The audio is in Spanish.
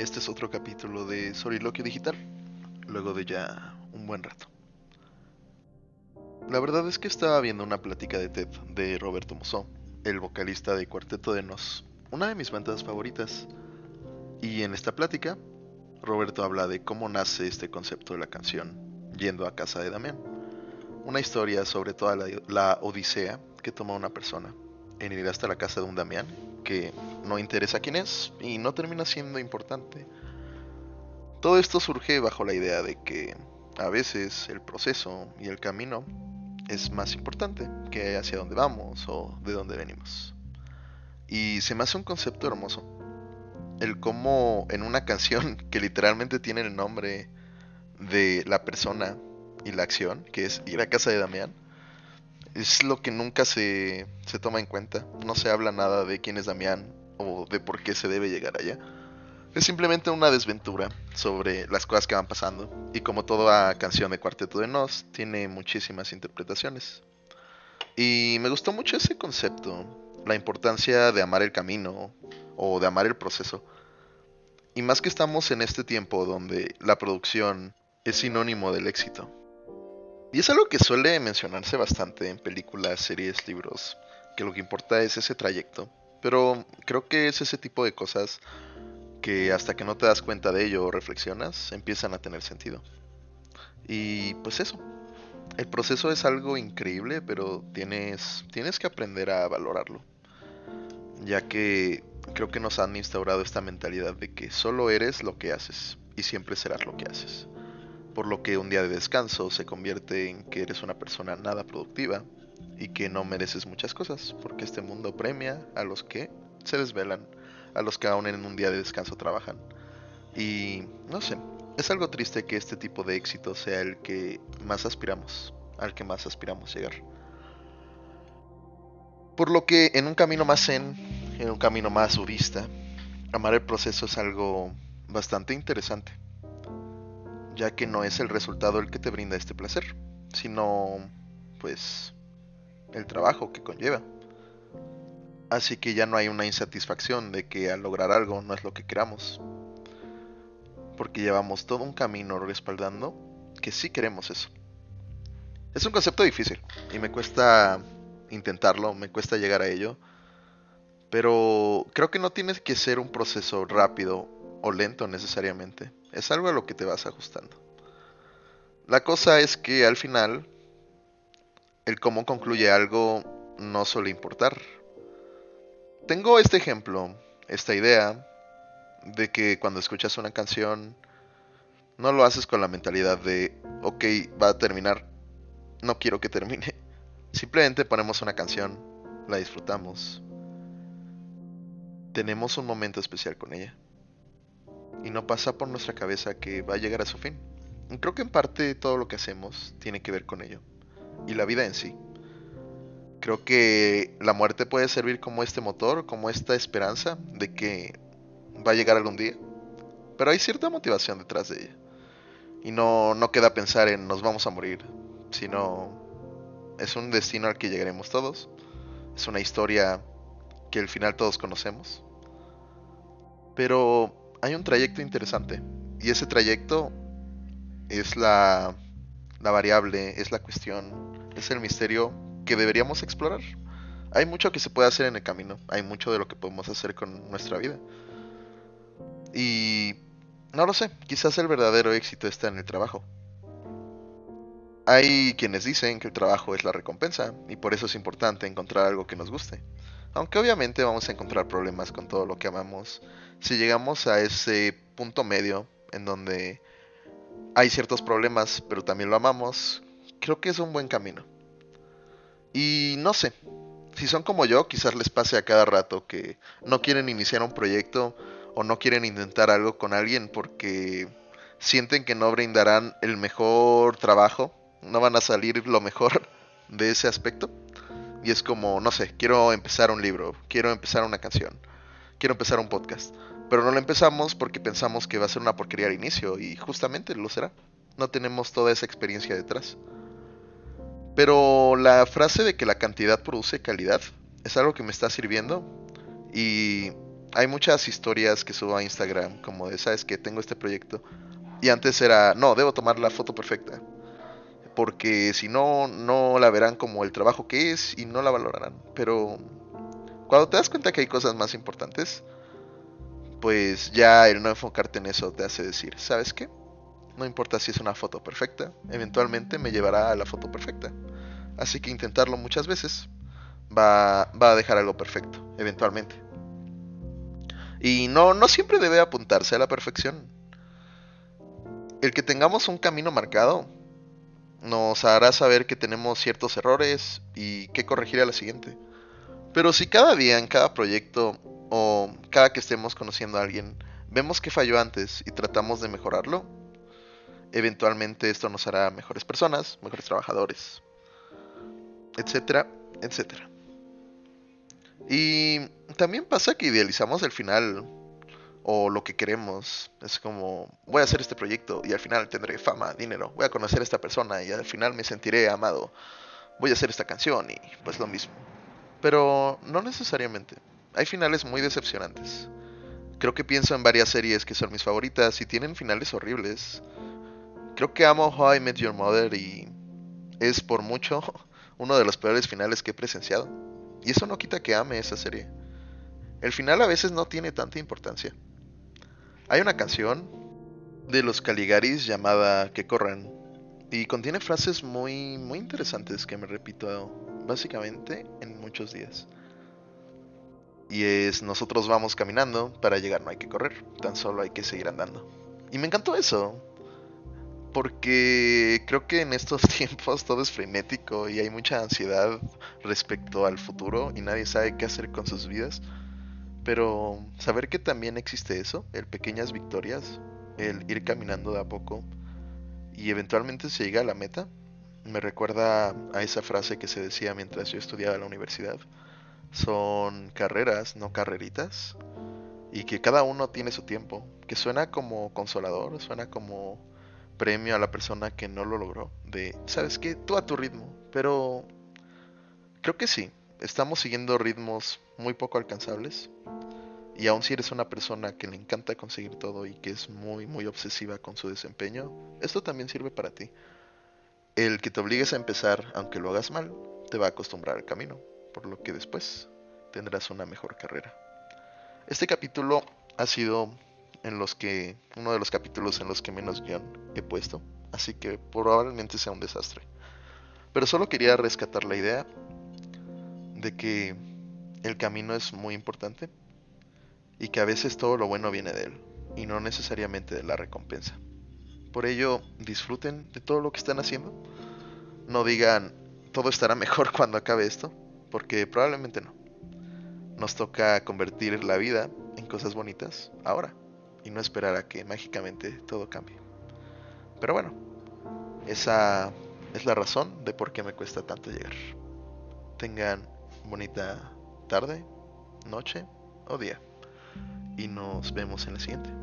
este es otro capítulo de Soliloquio Digital, luego de ya un buen rato. La verdad es que estaba viendo una plática de TED de Roberto Musso, el vocalista de Cuarteto de Nos, una de mis bandas favoritas. Y en esta plática, Roberto habla de cómo nace este concepto de la canción, Yendo a casa de Damián. Una historia sobre toda la, la odisea que toma una persona en ir hasta la casa de un Damián no interesa quién es y no termina siendo importante. Todo esto surge bajo la idea de que a veces el proceso y el camino es más importante que hacia dónde vamos o de dónde venimos. Y se me hace un concepto hermoso. El cómo en una canción que literalmente tiene el nombre de la persona y la acción, que es ir a casa de Damián, es lo que nunca se, se toma en cuenta. No se habla nada de quién es Damián o de por qué se debe llegar allá. Es simplemente una desventura sobre las cosas que van pasando. Y como toda canción de Cuarteto de Nos, tiene muchísimas interpretaciones. Y me gustó mucho ese concepto, la importancia de amar el camino o de amar el proceso. Y más que estamos en este tiempo donde la producción es sinónimo del éxito. Y es algo que suele mencionarse bastante en películas, series, libros, que lo que importa es ese trayecto. Pero creo que es ese tipo de cosas que hasta que no te das cuenta de ello o reflexionas, empiezan a tener sentido. Y pues eso, el proceso es algo increíble, pero tienes, tienes que aprender a valorarlo. Ya que creo que nos han instaurado esta mentalidad de que solo eres lo que haces y siempre serás lo que haces por lo que un día de descanso se convierte en que eres una persona nada productiva y que no mereces muchas cosas, porque este mundo premia a los que se desvelan, a los que aún en un día de descanso trabajan. Y no sé, es algo triste que este tipo de éxito sea el que más aspiramos, al que más aspiramos llegar. Por lo que en un camino más zen, en un camino más budista, amar el proceso es algo bastante interesante ya que no es el resultado el que te brinda este placer, sino pues el trabajo que conlleva. Así que ya no hay una insatisfacción de que al lograr algo no es lo que queramos, porque llevamos todo un camino respaldando que sí queremos eso. Es un concepto difícil y me cuesta intentarlo, me cuesta llegar a ello, pero creo que no tiene que ser un proceso rápido o lento necesariamente. Es algo a lo que te vas ajustando. La cosa es que al final, el cómo concluye algo no suele importar. Tengo este ejemplo, esta idea, de que cuando escuchas una canción, no lo haces con la mentalidad de, ok, va a terminar, no quiero que termine. Simplemente ponemos una canción, la disfrutamos. Tenemos un momento especial con ella y no pasa por nuestra cabeza que va a llegar a su fin. Creo que en parte todo lo que hacemos tiene que ver con ello. Y la vida en sí. Creo que la muerte puede servir como este motor, como esta esperanza de que va a llegar algún día. Pero hay cierta motivación detrás de ella. Y no, no queda pensar en nos vamos a morir, sino es un destino al que llegaremos todos. Es una historia que al final todos conocemos. Pero hay un trayecto interesante. Y ese trayecto es la, variable, es la cuestión, es el misterio que deberíamos explorar. Hay mucho que se puede hacer en el camino, hay mucho de lo que podemos hacer con nuestra vida. Y no lo sé, quizás el verdadero éxito está en el trabajo. Hay quienes dicen que el trabajo es la recompensa y por eso es importante encontrar algo que nos guste. Aunque obviamente vamos a encontrar problemas con todo lo que amamos. Si llegamos a ese punto medio en donde hay ciertos problemas, pero también lo amamos, creo que es un buen camino. Y no sé, si son como yo, quizás les pase a cada rato que no quieren iniciar un proyecto o no quieren intentar algo con alguien porque sienten que no brindarán el mejor trabajo, no van a salir lo mejor de ese aspecto. Y es como, no sé, quiero empezar un libro, quiero empezar una canción, quiero empezar un podcast. Pero no lo empezamos porque pensamos que va a ser una porquería al inicio y justamente lo será. No tenemos toda esa experiencia detrás. Pero la frase de que la cantidad produce calidad es algo que me está sirviendo y hay muchas historias que subo a Instagram como de, sabes que tengo este proyecto. Y antes era, no, debo tomar la foto perfecta. Porque si no, no la verán como el trabajo que es y no la valorarán. Pero cuando te das cuenta que hay cosas más importantes, pues ya el no enfocarte en eso te hace decir, ¿sabes qué? No importa si es una foto perfecta, eventualmente me llevará a la foto perfecta. Así que intentarlo muchas veces va, va a dejar algo perfecto, eventualmente. Y no, no siempre debe apuntarse a la perfección. El que tengamos un camino marcado nos hará saber que tenemos ciertos errores y que corregir a la siguiente. Pero si cada día en cada proyecto o cada que estemos conociendo a alguien vemos que falló antes y tratamos de mejorarlo, eventualmente esto nos hará mejores personas, mejores trabajadores, etcétera, etcétera. Y también pasa que idealizamos el final o lo que queremos. Es como, voy a hacer este proyecto y al final tendré fama, dinero. Voy a conocer a esta persona y al final me sentiré amado. Voy a hacer esta canción y pues lo mismo. Pero no necesariamente. Hay finales muy decepcionantes. Creo que pienso en varias series que son mis favoritas y tienen finales horribles. Creo que amo How I Met Your Mother y es por mucho uno de los peores finales que he presenciado. Y eso no quita que ame esa serie. El final a veces no tiene tanta importancia. Hay una canción de los Caligaris llamada Que corran y contiene frases muy muy interesantes que me repito básicamente en muchos días. Y es nosotros vamos caminando, para llegar no hay que correr, tan solo hay que seguir andando. Y me encantó eso, porque creo que en estos tiempos todo es frenético y hay mucha ansiedad respecto al futuro y nadie sabe qué hacer con sus vidas. Pero saber que también existe eso, el pequeñas victorias, el ir caminando de a poco y eventualmente se llega a la meta, me recuerda a esa frase que se decía mientras yo estudiaba en la universidad. Son carreras, no carreritas, y que cada uno tiene su tiempo, que suena como consolador, suena como premio a la persona que no lo logró. De, ¿sabes qué? Tú a tu ritmo. Pero creo que sí, estamos siguiendo ritmos muy poco alcanzables. Y aun si eres una persona que le encanta conseguir todo y que es muy, muy obsesiva con su desempeño, esto también sirve para ti. El que te obligues a empezar, aunque lo hagas mal, te va a acostumbrar al camino, por lo que después tendrás una mejor carrera. Este capítulo ha sido en los que uno de los capítulos en los que menos guion he puesto, así que probablemente sea un desastre. Pero solo quería rescatar la idea de que el camino es muy importante y que a veces todo lo bueno viene de él y no necesariamente de la recompensa. Por ello, disfruten de todo lo que están haciendo. No digan, todo estará mejor cuando acabe esto, porque probablemente no. Nos toca convertir la vida en cosas bonitas ahora y no esperar a que mágicamente todo cambie. Pero bueno, esa es la razón de por qué me cuesta tanto llegar. Tengan bonita tarde, noche o día. Y nos vemos en la siguiente.